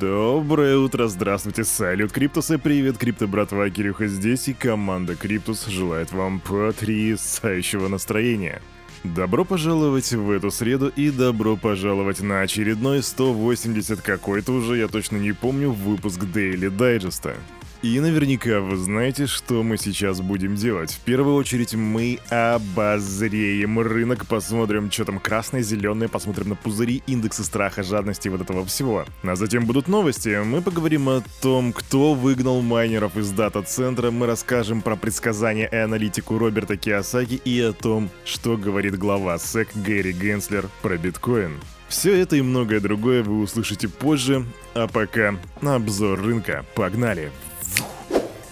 Доброе утро, здравствуйте, салют, Криптусы, привет, Крипто братва, Кирюха здесь, и команда Криптус желает вам потрясающего настроения. Добро пожаловать в эту среду и добро пожаловать на очередной 180 какой-то уже, я точно не помню, выпуск Daily Digest а. И наверняка вы знаете, что мы сейчас будем делать. В первую очередь мы обозреем рынок, посмотрим, что там красное, зеленое, посмотрим на пузыри, индексы страха, жадности и вот этого всего. А затем будут новости. Мы поговорим о том, кто выгнал майнеров из дата-центра, мы расскажем про предсказания и аналитику Роберта Киосаки и о том, что говорит глава SEC Гэри Генслер про биткоин. Все это и многое другое вы услышите позже, а пока обзор рынка. Погнали! Vous.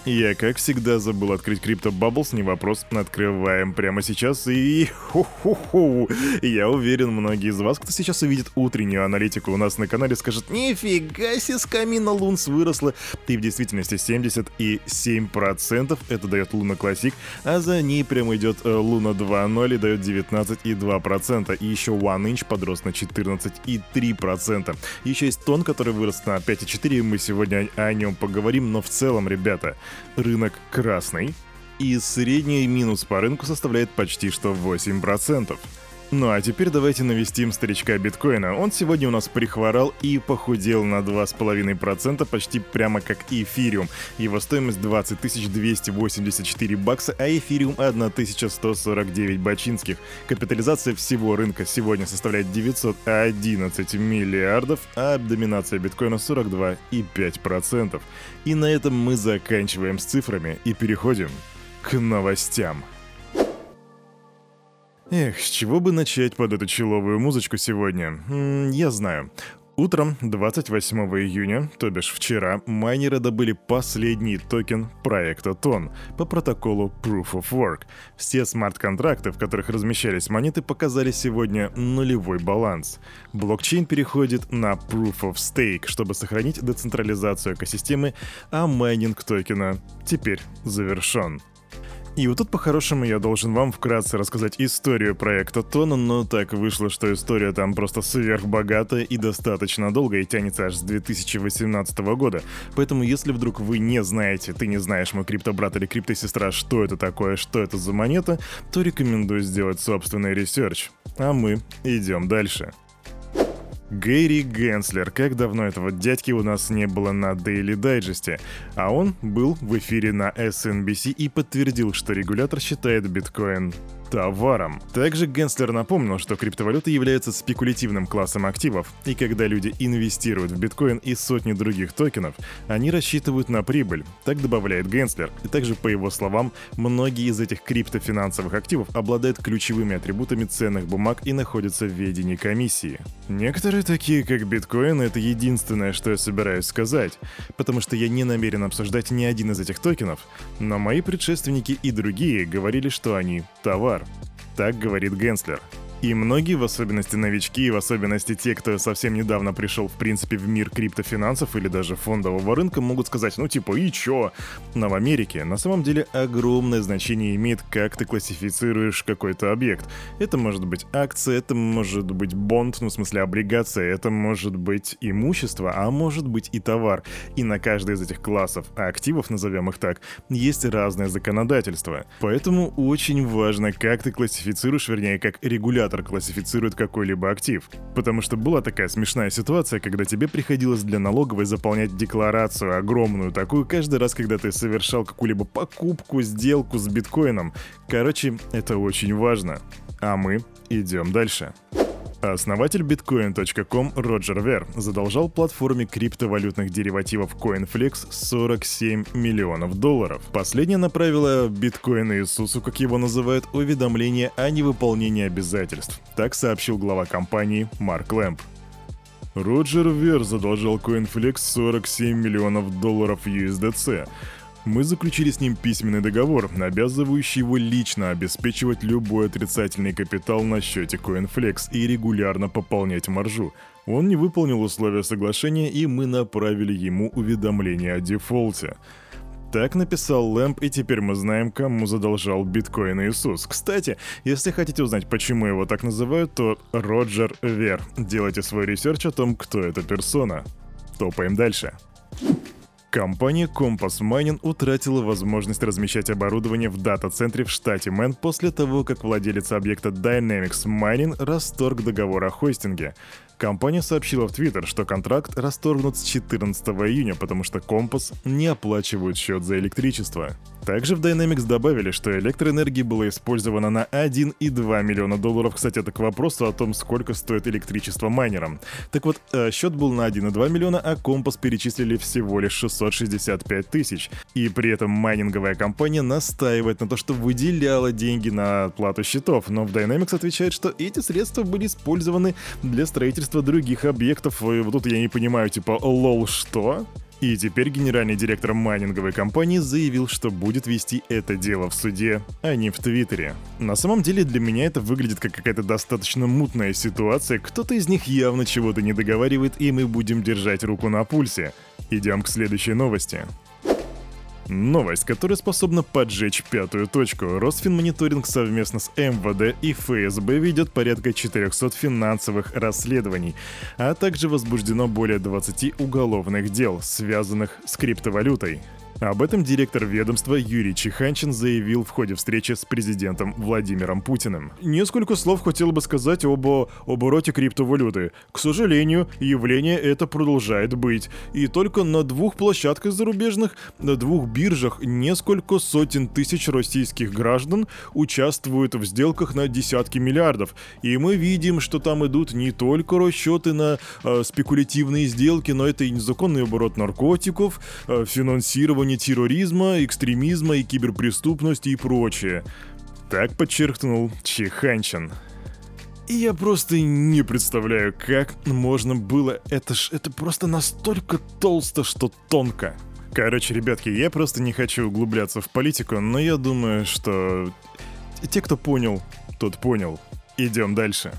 Я, как всегда, забыл открыть Crypto Bubbles, не вопрос, открываем прямо сейчас и... Ху-ху-ху. Я уверен, многие из вас, кто сейчас увидит утреннюю аналитику у нас на канале, скажут, нифига себе, с камина Лунс выросла. И в действительности 77% это дает Луна Классик, а за ней прямо идет э, Луна 2.0 и дает 19,2%. И еще One Inch подрос на 14,3%. Еще есть Тон, который вырос на 5,4%, и мы сегодня о нем поговорим, но в целом, ребята, рынок красный, и средний минус по рынку составляет почти что 8%. Ну а теперь давайте навестим старичка биткоина. Он сегодня у нас прихворал и похудел на 2,5%, почти прямо как эфириум. Его стоимость 20 284 бакса, а эфириум 1149 бачинских. Капитализация всего рынка сегодня составляет 911 миллиардов, а доминация биткоина 42,5%. И на этом мы заканчиваем с цифрами и переходим к новостям. Эх, с чего бы начать под эту человую музычку сегодня? М -м, я знаю. Утром 28 июня, то бишь вчера, майнеры добыли последний токен проекта TON по протоколу Proof of Work. Все смарт-контракты, в которых размещались монеты, показали сегодня нулевой баланс. Блокчейн переходит на Proof of Stake, чтобы сохранить децентрализацию экосистемы, а майнинг токена теперь завершен. И вот тут по-хорошему я должен вам вкратце рассказать историю проекта TON а, но так вышло, что история там просто сверхбогатая и достаточно долгая и тянется аж с 2018 года. Поэтому если вдруг вы не знаете, ты не знаешь, мой криптобрат или криптосестра, что это такое, что это за монета, то рекомендую сделать собственный research. А мы идем дальше. Гэри Генслер. Как давно этого дядьки у нас не было на Daily Digest. А он был в эфире на CNBC и подтвердил, что регулятор считает биткоин товаром. Также Генслер напомнил, что криптовалюта является спекулятивным классом активов, и когда люди инвестируют в биткоин и сотни других токенов, они рассчитывают на прибыль, так добавляет Генслер. И также, по его словам, многие из этих криптофинансовых активов обладают ключевыми атрибутами ценных бумаг и находятся в ведении комиссии. Некоторые такие, как биткоин, это единственное, что я собираюсь сказать, потому что я не намерен обсуждать ни один из этих токенов, но мои предшественники и другие говорили, что они товар. Так говорит Генслер. И многие, в особенности новички, и в особенности те, кто совсем недавно пришел, в принципе, в мир криптофинансов или даже фондового рынка, могут сказать, ну типа, и чё? Но в Америке на самом деле огромное значение имеет, как ты классифицируешь какой-то объект. Это может быть акция, это может быть бонд, ну в смысле облигация, это может быть имущество, а может быть и товар. И на каждый из этих классов активов, назовем их так, есть разное законодательство. Поэтому очень важно, как ты классифицируешь, вернее, как регулятор регулятор классифицирует какой-либо актив. Потому что была такая смешная ситуация, когда тебе приходилось для налоговой заполнять декларацию огромную, такую каждый раз, когда ты совершал какую-либо покупку, сделку с биткоином. Короче, это очень важно. А мы идем дальше. Основатель Bitcoin.com Роджер Вер задолжал платформе криптовалютных деривативов CoinFlex 47 миллионов долларов. Последняя направила биткоин Иисусу, как его называют, уведомление о невыполнении обязательств. Так сообщил глава компании Марк Лэмп. Роджер Вер задолжал CoinFlex 47 миллионов долларов USDC. Мы заключили с ним письменный договор, обязывающий его лично обеспечивать любой отрицательный капитал на счете CoinFlex и регулярно пополнять маржу. Он не выполнил условия соглашения, и мы направили ему уведомление о дефолте. Так написал Лэмб, и теперь мы знаем, кому задолжал биткоин Иисус. Кстати, если хотите узнать, почему его так называют, то Роджер Вер. Делайте свой research о том, кто эта персона. Топаем дальше. Компания Compass Mining утратила возможность размещать оборудование в дата-центре в штате Мэн после того, как владелец объекта Dynamics Mining расторг договор о хостинге. Компания сообщила в Твиттер, что контракт расторгнут с 14 июня, потому что Компас не оплачивают счет за электричество. Также в Dynamics добавили, что электроэнергии было использовано на 1,2 миллиона долларов. Кстати, это к вопросу о том, сколько стоит электричество майнерам. Так вот, э, счет был на 1,2 миллиона, а Компас перечислили всего лишь 665 тысяч. И при этом майнинговая компания настаивает на то, что выделяла деньги на оплату счетов, но в Dynamics отвечает, что эти средства были использованы для строительства строительство других объектов. И вот тут я не понимаю, типа, лол, что? И теперь генеральный директор майнинговой компании заявил, что будет вести это дело в суде, а не в Твиттере. На самом деле для меня это выглядит как какая-то достаточно мутная ситуация, кто-то из них явно чего-то не договаривает, и мы будем держать руку на пульсе. Идем к следующей новости. Новость, которая способна поджечь пятую точку. Росфинмониторинг совместно с МВД и ФСБ ведет порядка 400 финансовых расследований, а также возбуждено более 20 уголовных дел, связанных с криптовалютой. Об этом директор ведомства Юрий Чеханчин заявил в ходе встречи с президентом Владимиром Путиным. Несколько слов хотел бы сказать об обороте криптовалюты. К сожалению, явление это продолжает быть. И только на двух площадках зарубежных, на двух биржах несколько сотен тысяч российских граждан участвуют в сделках на десятки миллиардов. И мы видим, что там идут не только расчеты на э, спекулятивные сделки, но это и незаконный оборот наркотиков, э, финансирование фоне терроризма, экстремизма и киберпреступности и прочее. Так подчеркнул Чеханчин. И я просто не представляю, как можно было... Это ж... Это просто настолько толсто, что тонко. Короче, ребятки, я просто не хочу углубляться в политику, но я думаю, что... Те, кто понял, тот понял. Идем дальше.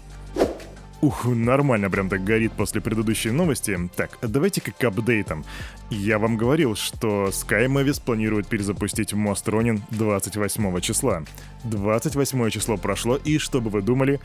Ух, нормально прям так горит после предыдущей новости. Так, давайте-ка к апдейтам. Я вам говорил, что Sky Mavis планирует перезапустить мост Ронин 28 числа. 28 число прошло, и что бы вы думали,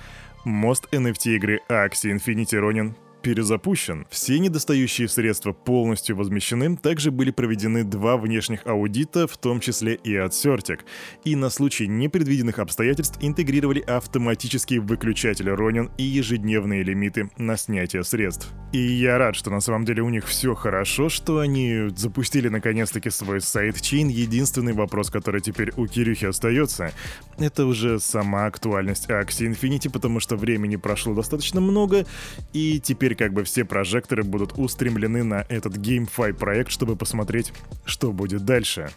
мост NFT игры Axie Infinity Ronin перезапущен. Все недостающие средства полностью возмещены, также были проведены два внешних аудита, в том числе и от Certic. И на случай непредвиденных обстоятельств интегрировали автоматический выключатель Ronin и ежедневные лимиты на снятие средств. И я рад, что на самом деле у них все хорошо, что они запустили наконец-таки свой сайт-чейн. Единственный вопрос, который теперь у Кирюхи остается, это уже сама актуальность Axie Infinity, потому что времени прошло достаточно много, и теперь теперь как бы все прожекторы будут устремлены на этот GameFi проект, чтобы посмотреть, что будет дальше.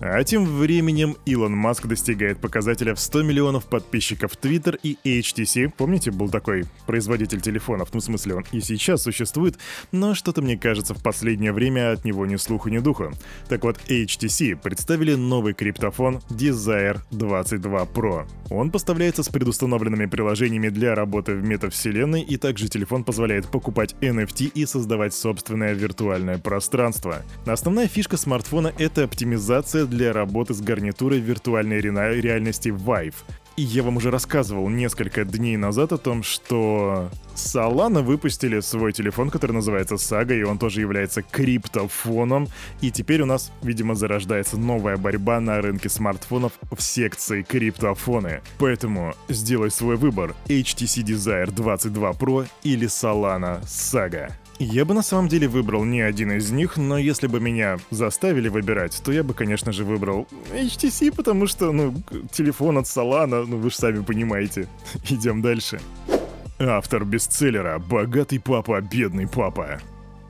А тем временем Илон Маск достигает показателя в 100 миллионов подписчиков Twitter и HTC. Помните, был такой производитель телефонов? Ну, в смысле, он и сейчас существует, но что-то мне кажется, в последнее время от него ни слуху, ни духу. Так вот, HTC представили новый криптофон Desire 22 Pro. Он поставляется с предустановленными приложениями для работы в метавселенной, и также телефон позволяет покупать NFT и создавать собственное виртуальное пространство. Основная фишка смартфона — это оптимизация для работы с гарнитурой виртуальной ре- реальности Vive. И я вам уже рассказывал несколько дней назад о том, что Solana выпустили свой телефон, который называется Saga, и он тоже является криптофоном. И теперь у нас, видимо, зарождается новая борьба на рынке смартфонов в секции криптофоны. Поэтому сделай свой выбор. HTC Desire 22 Pro или Solana Saga. Я бы на самом деле выбрал не один из них, но если бы меня заставили выбирать, то я бы, конечно же, выбрал HTC, потому что, ну, телефон от Solana, ну вы же сами понимаете. Идем дальше. Автор бестселлера «Богатый папа, бедный папа»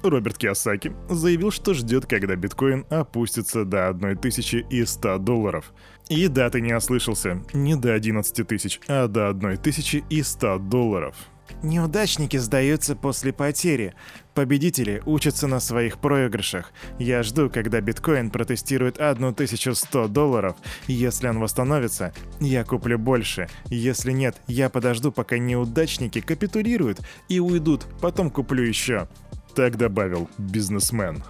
Роберт Киосаки заявил, что ждет, когда биткоин опустится до 1100 долларов. И да, ты не ослышался, не до 11 тысяч, а до 1100 долларов. Неудачники сдаются после потери. Победители учатся на своих проигрышах. Я жду, когда биткоин протестирует 1100 долларов. Если он восстановится, я куплю больше. Если нет, я подожду, пока неудачники капитулируют и уйдут, потом куплю еще. Так добавил бизнесмен.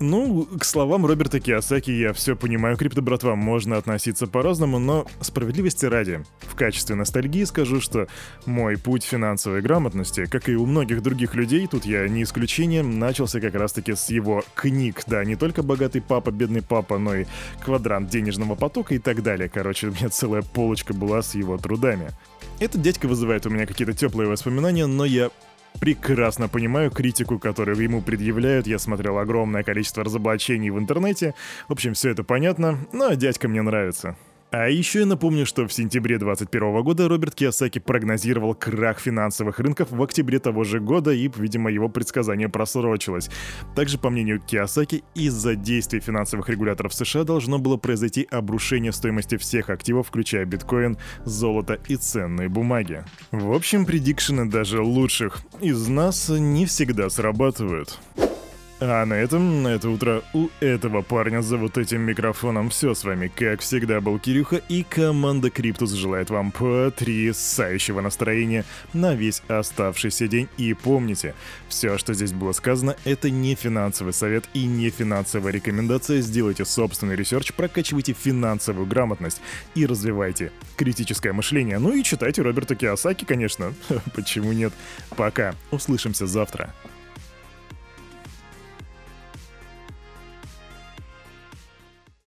Ну, к словам Роберта Киосаки я все понимаю, крипто братва, можно относиться по-разному, но справедливости ради. В качестве ностальгии скажу, что мой путь финансовой грамотности, как и у многих других людей, тут я не исключение, начался как раз-таки с его книг. Да, не только «Богатый папа», «Бедный папа», но и «Квадрант денежного потока» и так далее. Короче, у меня целая полочка была с его трудами. Этот дядька вызывает у меня какие-то теплые воспоминания, но я прекрасно понимаю критику, которую ему предъявляют. Я смотрел огромное количество разоблачений в интернете. В общем, все это понятно, но дядька мне нравится. А еще я напомню, что в сентябре 2021 года Роберт Киосаки прогнозировал крах финансовых рынков в октябре того же года, и, видимо, его предсказание просрочилось. Также, по мнению Киосаки, из-за действий финансовых регуляторов США должно было произойти обрушение стоимости всех активов, включая биткоин, золото и ценные бумаги. В общем, предикшены даже лучших из нас не всегда срабатывают. А на этом, на это утро у этого парня за вот этим микрофоном все с вами, как всегда, был Кирюха, и команда Криптус желает вам потрясающего настроения на весь оставшийся день. И помните, все, что здесь было сказано, это не финансовый совет и не финансовая рекомендация. Сделайте собственный research, прокачивайте финансовую грамотность и развивайте критическое мышление. Ну и читайте Роберта Киосаки, конечно. Почему нет? Пока. Услышимся завтра.